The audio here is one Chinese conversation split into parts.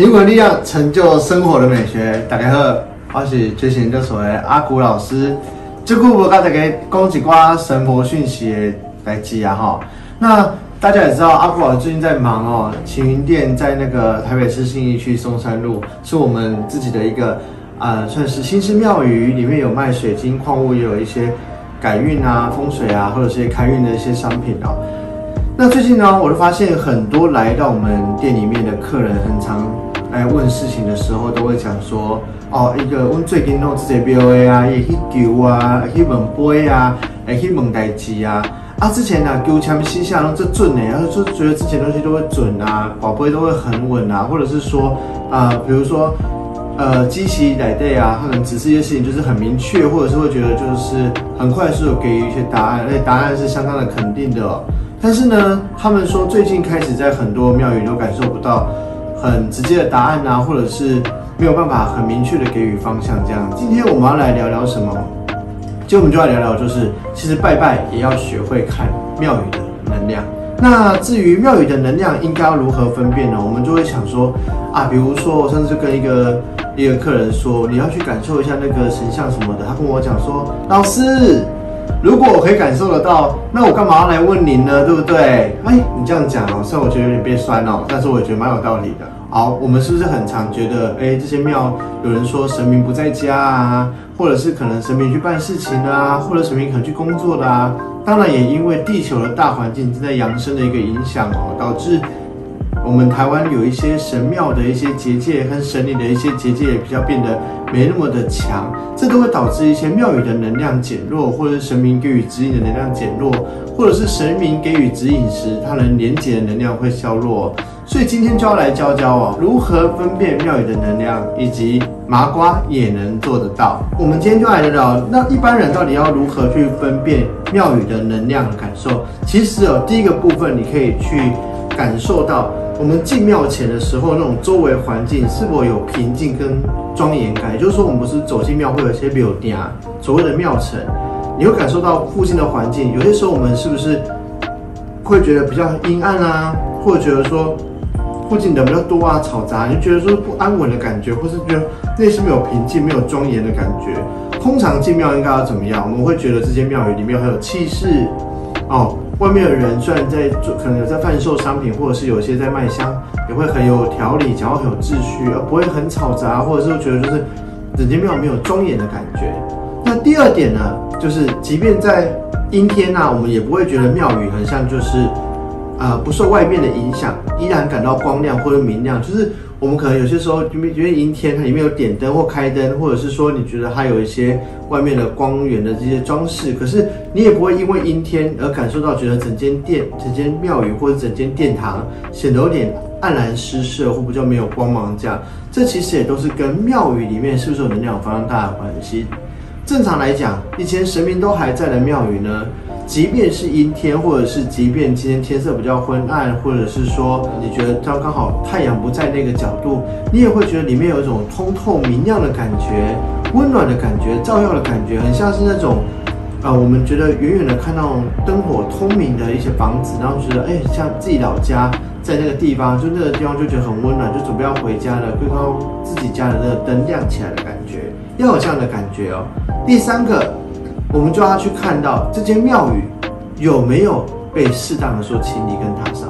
灵魂力量成就生活的美学。大家好，我是觉醒研究所的阿古老师。这股我刚才给讲几挂神魔讯息来记啊哈。那大家也知道，阿古老师最近在忙哦。晴云店在那个台北市信义区松山路，是我们自己的一个啊，算是新式庙宇，里面有卖水晶矿物，也有一些改运啊、风水啊，或者是开运的一些商品哦。那最近呢，我就发现很多来到我们店里面的客人，很常来问事情的时候，都会讲说，哦，一个问最近弄这些 BOA 啊，也去求啊，也去问 BOA 啊，也去问代志啊。啊，之前呢，求签西下拢这准呢，然后就觉得之前东西都会准啊，宝贝都会很稳啊，或者是说，啊，比如说，呃，机器来对啊，可能指示一些事情就是很明确，或者是会觉得就是很快速的给予一些答案，而且答案是相当的肯定的。但是呢，他们说最近开始在很多庙宇都感受不到很直接的答案啊，或者是没有办法很明确的给予方向这样。今天我们要来聊聊什么？今天我们就要聊聊，就是其实拜拜也要学会看庙宇的能量。那至于庙宇的能量应该要如何分辨呢？我们就会想说啊，比如说我上次跟一个一个客人说，你要去感受一下那个神像什么的，他跟我讲说，老师。如果我可以感受得到，那我干嘛要来问您呢？对不对？哎，你这样讲哦，虽然我觉得有点变酸哦，但是我觉得蛮有道理的。好，我们是不是很常觉得，哎，这些庙有人说神明不在家啊，或者是可能神明去办事情啊，或者神明可能去工作的啊？当然也因为地球的大环境正在扬升的一个影响哦，导致。我们台湾有一些神庙的一些结界和神灵的一些结界也比较变得没那么的强，这都会导致一些庙宇的能量减弱，或者是神明给予指引的能量减弱，或者是神明给予指引时，它能连接的能量会削弱。所以今天就要来教教哦，如何分辨庙宇的能量，以及麻瓜也能做得到。我们今天就来聊聊，那一般人到底要如何去分辨庙宇的能量感受？其实哦，第一个部分你可以去感受到。我们进庙前的时候，那种周围环境是否有平静跟庄严感？也就是说，我们不是走进庙会有一些庙殿啊，所谓的庙城，你会感受到附近的环境。有些时候，我们是不是会觉得比较阴暗啊，或者觉得说附近人比较多啊，嘈杂，你就觉得说不安稳的感觉，或是觉得内心没有平静、没有庄严的感觉。通常进庙应该要怎么样？我们会觉得这间庙宇里面很有气势哦。外面的人虽然在做，可能有在贩售商品，或者是有些在卖香，也会很有条理，讲话很有秩序，而不会很吵杂，或者是觉得就是整间庙没有庄严的感觉。那第二点呢，就是即便在阴天呐，我们也不会觉得庙宇很像就是，呃，不受外面的影响，依然感到光亮或者明亮，就是。我们可能有些时候因为因为阴天，它里面有点灯或开灯，或者是说你觉得它有一些外面的光源的这些装饰，可是你也不会因为阴天而感受到觉得整间殿、整间庙宇或者整间殿堂显得有点黯然失色或比较没有光芒这样。这其实也都是跟庙宇里面是不是有能量非常大的关系。正常来讲，以前神明都还在的庙宇呢。即便是阴天，或者是即便今天天色比较昏暗，或者是说你觉得刚刚好太阳不在那个角度，你也会觉得里面有一种通透明亮的感觉，温暖的感觉，照耀的感觉，很像是那种，呃，我们觉得远远的看到灯火通明的一些房子，然后觉得哎，像自己老家在那个地方，就那个地方就觉得很温暖，就准备要回家了，看到自己家的那个灯亮起来的感觉，要有这样的感觉哦。第三个。我们就要去看到这间庙宇有没有被适当的说清理跟打扫。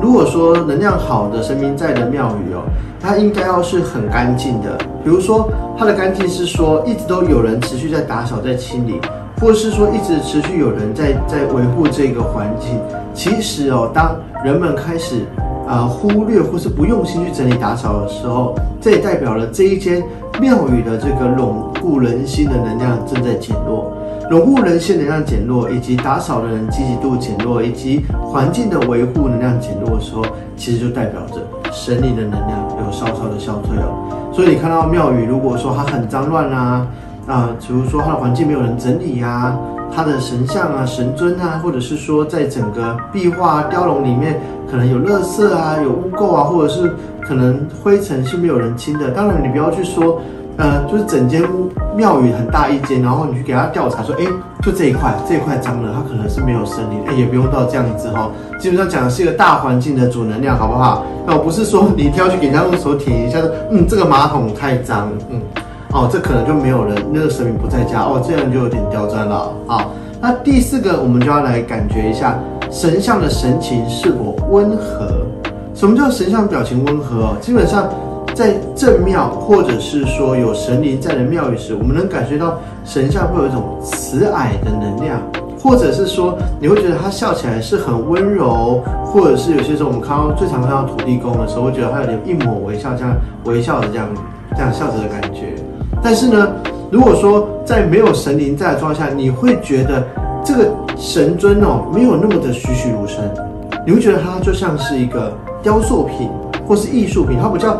如果说能量好的神明在的庙宇哦，它应该要是很干净的。比如说它的干净是说一直都有人持续在打扫在清理，或是说一直持续有人在在维护这个环境。其实哦，当人们开始啊忽略或是不用心去整理打扫的时候，这也代表了这一间庙宇的这个拢固人心的能量正在减弱。融入人性能量减弱，以及打扫的人积极度减弱，以及环境的维护能量减弱的时候，其实就代表着神灵的能量有稍稍的消退了。所以你看到庙宇，如果说它很脏乱啊，啊，比如说它的环境没有人整理呀，它的神像啊、神尊啊，或者是说在整个壁画雕龙里面可能有垃圾啊、有污垢啊，或者是可能灰尘是没有人清的。当然，你不要去说。呃，就是整间屋庙宇很大一间，然后你去给他调查说，哎，就这一块，这一块脏了，他可能是没有森林，哎，也不用到这样子哈。基本上讲的是一个大环境的主能量，好不好？那我不是说你挑去给人家用手舔一下，说，嗯，这个马桶太脏，嗯，哦，这可能就没有人，那个神明不在家，哦，这样就有点刁钻了。好，那第四个，我们就要来感觉一下神像的神情是否温和。什么叫神像表情温和？哦，基本上。在正庙，或者是说有神灵在的庙宇时，我们能感觉到神像会有一种慈蔼的能量，或者是说你会觉得他笑起来是很温柔，或者是有些时候我们看到最常看到土地公的时候，会觉得他有点一抹微笑，这样微笑的这样这样笑着的感觉。但是呢，如果说在没有神灵在的状态下，你会觉得这个神尊哦没有那么的栩栩如生，你会觉得它就像是一个雕塑品或是艺术品，它比较。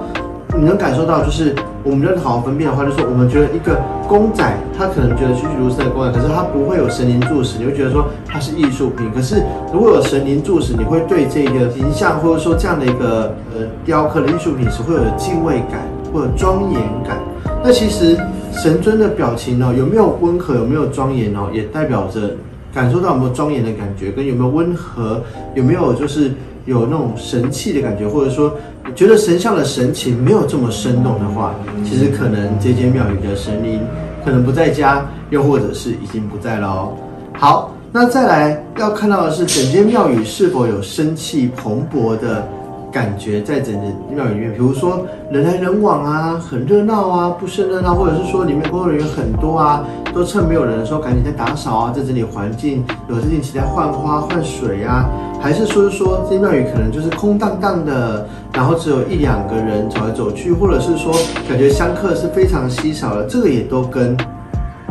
你能感受到，就是我们要好好分辨的话，就是我们觉得一个公仔，他可能觉得栩栩如生的公仔，可是他不会有神灵注视，你会觉得说它是艺术品。可是如果有神灵注视，你会对这个形象或者说这样的一个呃雕刻的艺术品是会有敬畏感或者庄严感。那其实神尊的表情呢，有没有温和，有没有庄严哦，也代表着感受到有没有庄严的感觉，跟有没有温和，有没有就是有那种神气的感觉，或者说。觉得神像的神情没有这么生动的话，其实可能这间庙宇的神灵可能不在家，又或者是已经不在了哦。好，那再来要看到的是整间庙宇是否有生气蓬勃的。感觉在整个庙里面，比如说人来人往啊，很热闹啊，不是热闹，或者是说里面工作人员很多啊，都趁没有人的时候赶紧在打扫啊，在这里环境有事情起在换花换水啊，还是说说这庙宇可能就是空荡荡的，然后只有一两个人走来走去，或者是说感觉香客是非常稀少的，这个也都跟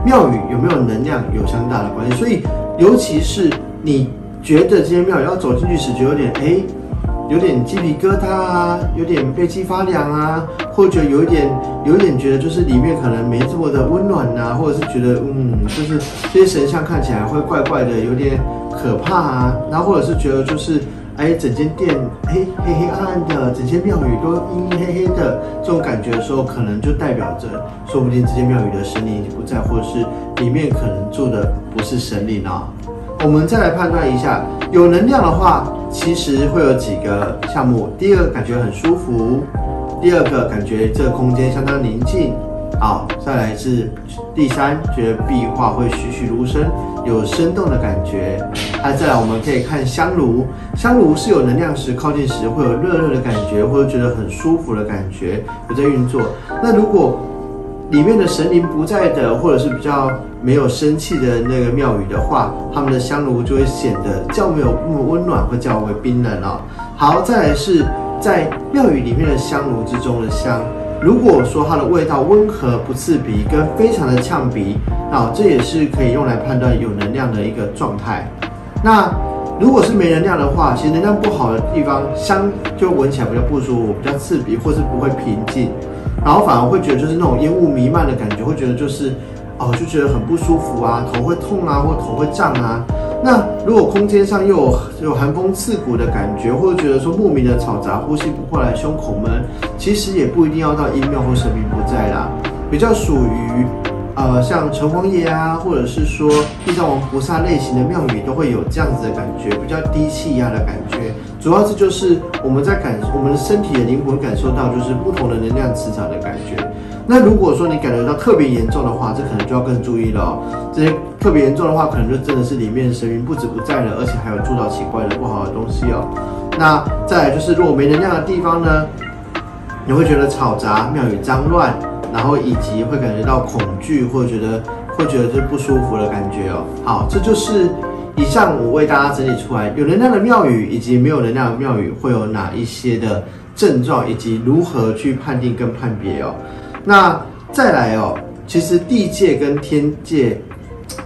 庙宇有没有能量有相当大的关系。所以，尤其是你觉得这些庙宇要走进去时，就有点哎。有点鸡皮疙瘩啊，有点背脊发凉啊，或者有一点，有一点觉得就是里面可能没这么的温暖呐，或者是觉得嗯，就是这些神像看起来会怪怪的，有点可怕啊，然后或者是觉得就是哎，整间店黑黑黑暗暗的，整间庙宇都阴阴黑黑的这种感觉的时候，可能就代表着说不定这间庙宇的神灵已经不在，或者是里面可能住的不是神灵啊。我们再来判断一下，有能量的话。其实会有几个项目，第一个感觉很舒服，第二个感觉这个空间相当宁静，好，再来是第三，觉得壁画会栩栩如生，有生动的感觉。还再来，我们可以看香炉，香炉是有能量时靠近时会有热热的感觉，或者觉得很舒服的感觉，有在运作。那如果里面的神灵不在的，或者是比较没有生气的那个庙宇的话，他们的香炉就会显得较没有那么温暖，会较为冰冷哦。好，再来是在庙宇里面的香炉之中的香，如果说它的味道温和不刺鼻，跟非常的呛鼻，啊，这也是可以用来判断有能量的一个状态。那如果是没能量的话，其实能量不好的地方，香就闻起来比较不舒服，比较刺鼻，或是不会平静。然后反而会觉得就是那种烟雾弥漫的感觉，会觉得就是哦，就觉得很不舒服啊，头会痛啊，或头会胀啊。那如果空间上又有有寒风刺骨的感觉，或者觉得说莫名的嘈杂，呼吸不过来，胸口闷，其实也不一定要到阴庙或神明不在啦，比较属于呃像城隍爷啊，或者是说地藏王菩萨类型的庙宇，都会有这样子的感觉，比较低气压的感觉。主要是就是我们在感我们的身体的灵魂感受到就是不同的能量磁场的感觉。那如果说你感觉到特别严重的话，这可能就要更注意了哦。这些特别严重的话，可能就真的是里面神明不止不在了，而且还有住到奇怪的不好的东西哦。那再来就是如果没能量的地方呢，你会觉得吵杂、庙宇脏乱，然后以及会感觉到恐惧，或觉得会觉得这不舒服的感觉哦。好，这就是。以上我为大家整理出来，有能量的庙宇以及没有能量的庙宇会有哪一些的症状，以及如何去判定跟判别哦。那再来哦，其实地界跟天界，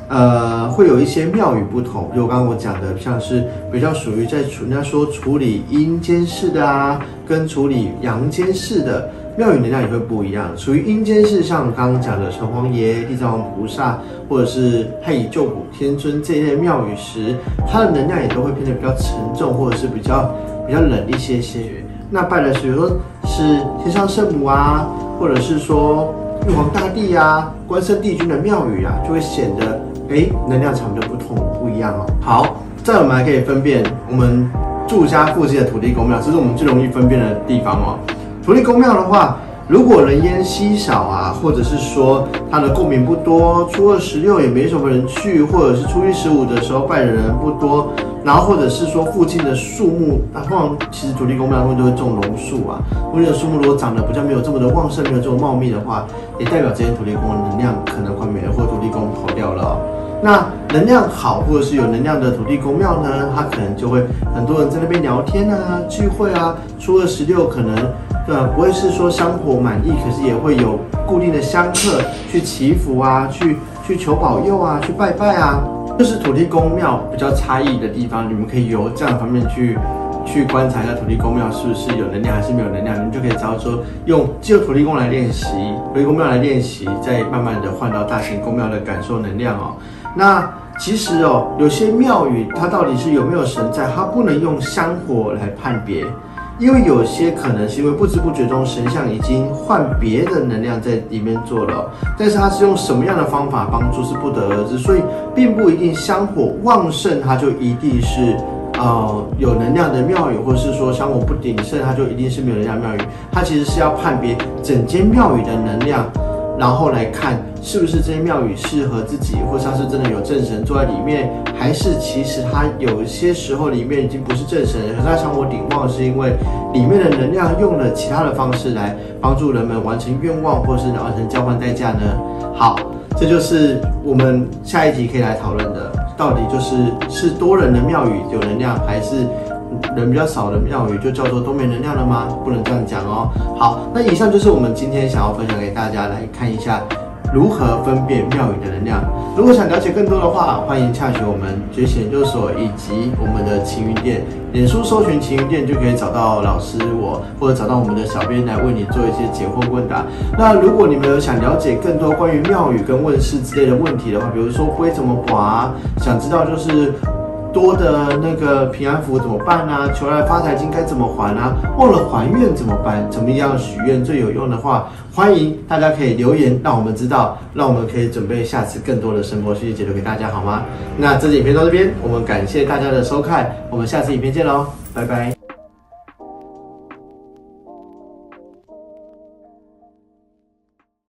呃，会有一些庙宇不同。就刚刚我讲的，像是比较属于在处人家说处理阴间事的啊，跟处理阳间事的。庙宇能量也会不一样，属于阴间是像刚刚讲的城隍爷、地藏王菩萨，或者是太乙救苦天尊这一类庙宇时，它的能量也都会变得比较沉重，或者是比较比较冷一些些。那拜的是，比如说是天上圣母啊，或者是说玉皇大帝啊、关圣帝君的庙宇啊，就会显得哎能量场就不同不一样哦。好，再我们还可以分辨我们住家附近的土地公庙，这是我们最容易分辨的地方哦。土地公庙的话。如果人烟稀少啊，或者是说它的共鸣不多，初二十六也没什么人去，或者是初一十五的时候拜的人不多，然后或者是说附近的树木，那通常其实土地公庙会都会种榕树啊，附近的树木如果长得比较没有这么的旺盛，没有这么茂密的话，也代表这些土地公的能量可能快没了，或土地公跑掉了。那能量好或者是有能量的土地公庙呢，它可能就会很多人在那边聊天啊、聚会啊，初二十六可能。对吧？不会是说香火满意，可是也会有固定的香客去祈福啊，去去求保佑啊，去拜拜啊。这是土地公庙比较差异的地方，你们可以由这样方面去去观察一下土地公庙是不是有能量还是没有能量，你们就可以知道说用就土地公来练习，土地公庙来练习，再慢慢的换到大型公庙的感受能量哦。那其实哦，有些庙宇它到底是有没有神在，它不能用香火来判别。因为有些可能是因为不知不觉中神像已经换别的能量在里面做了，但是它是用什么样的方法帮助是不得而知，所以并不一定香火旺盛它就一定是呃有能量的庙宇，或是说香火不鼎盛它就一定是没有能量庙宇，它其实是要判别整间庙宇的能量。然后来看是不是这些庙宇适合自己，或者是真的有正神坐在里面，还是其实它有些时候里面已经不是正神，可是它香火鼎旺，是因为里面的能量用了其他的方式来帮助人们完成愿望，或是完成交换代价呢？好，这就是我们下一集可以来讨论的，到底就是是多人的庙宇有能量，还是？人比较少的庙宇就叫做都没能量了吗？不能这样讲哦。好，那以上就是我们今天想要分享给大家来看一下如何分辨庙宇的能量。如果想了解更多的话，欢迎洽询我们觉醒研究所以及我们的晴云店，脸书搜寻晴云店就可以找到老师我，或者找到我们的小编来为你做一些解惑问答。那如果你们有想了解更多关于庙宇跟问世之类的问题的话，比如说龟怎么划，想知道就是。多的那个平安符怎么办呢？求来发财金该怎么还啊？忘了还愿怎么办？怎么样许愿最有用的话，欢迎大家可以留言，让我们知道，让我们可以准备下次更多的生活讯息解读给大家，好吗？那这支影片到这边，我们感谢大家的收看，我们下次影片见喽，拜拜。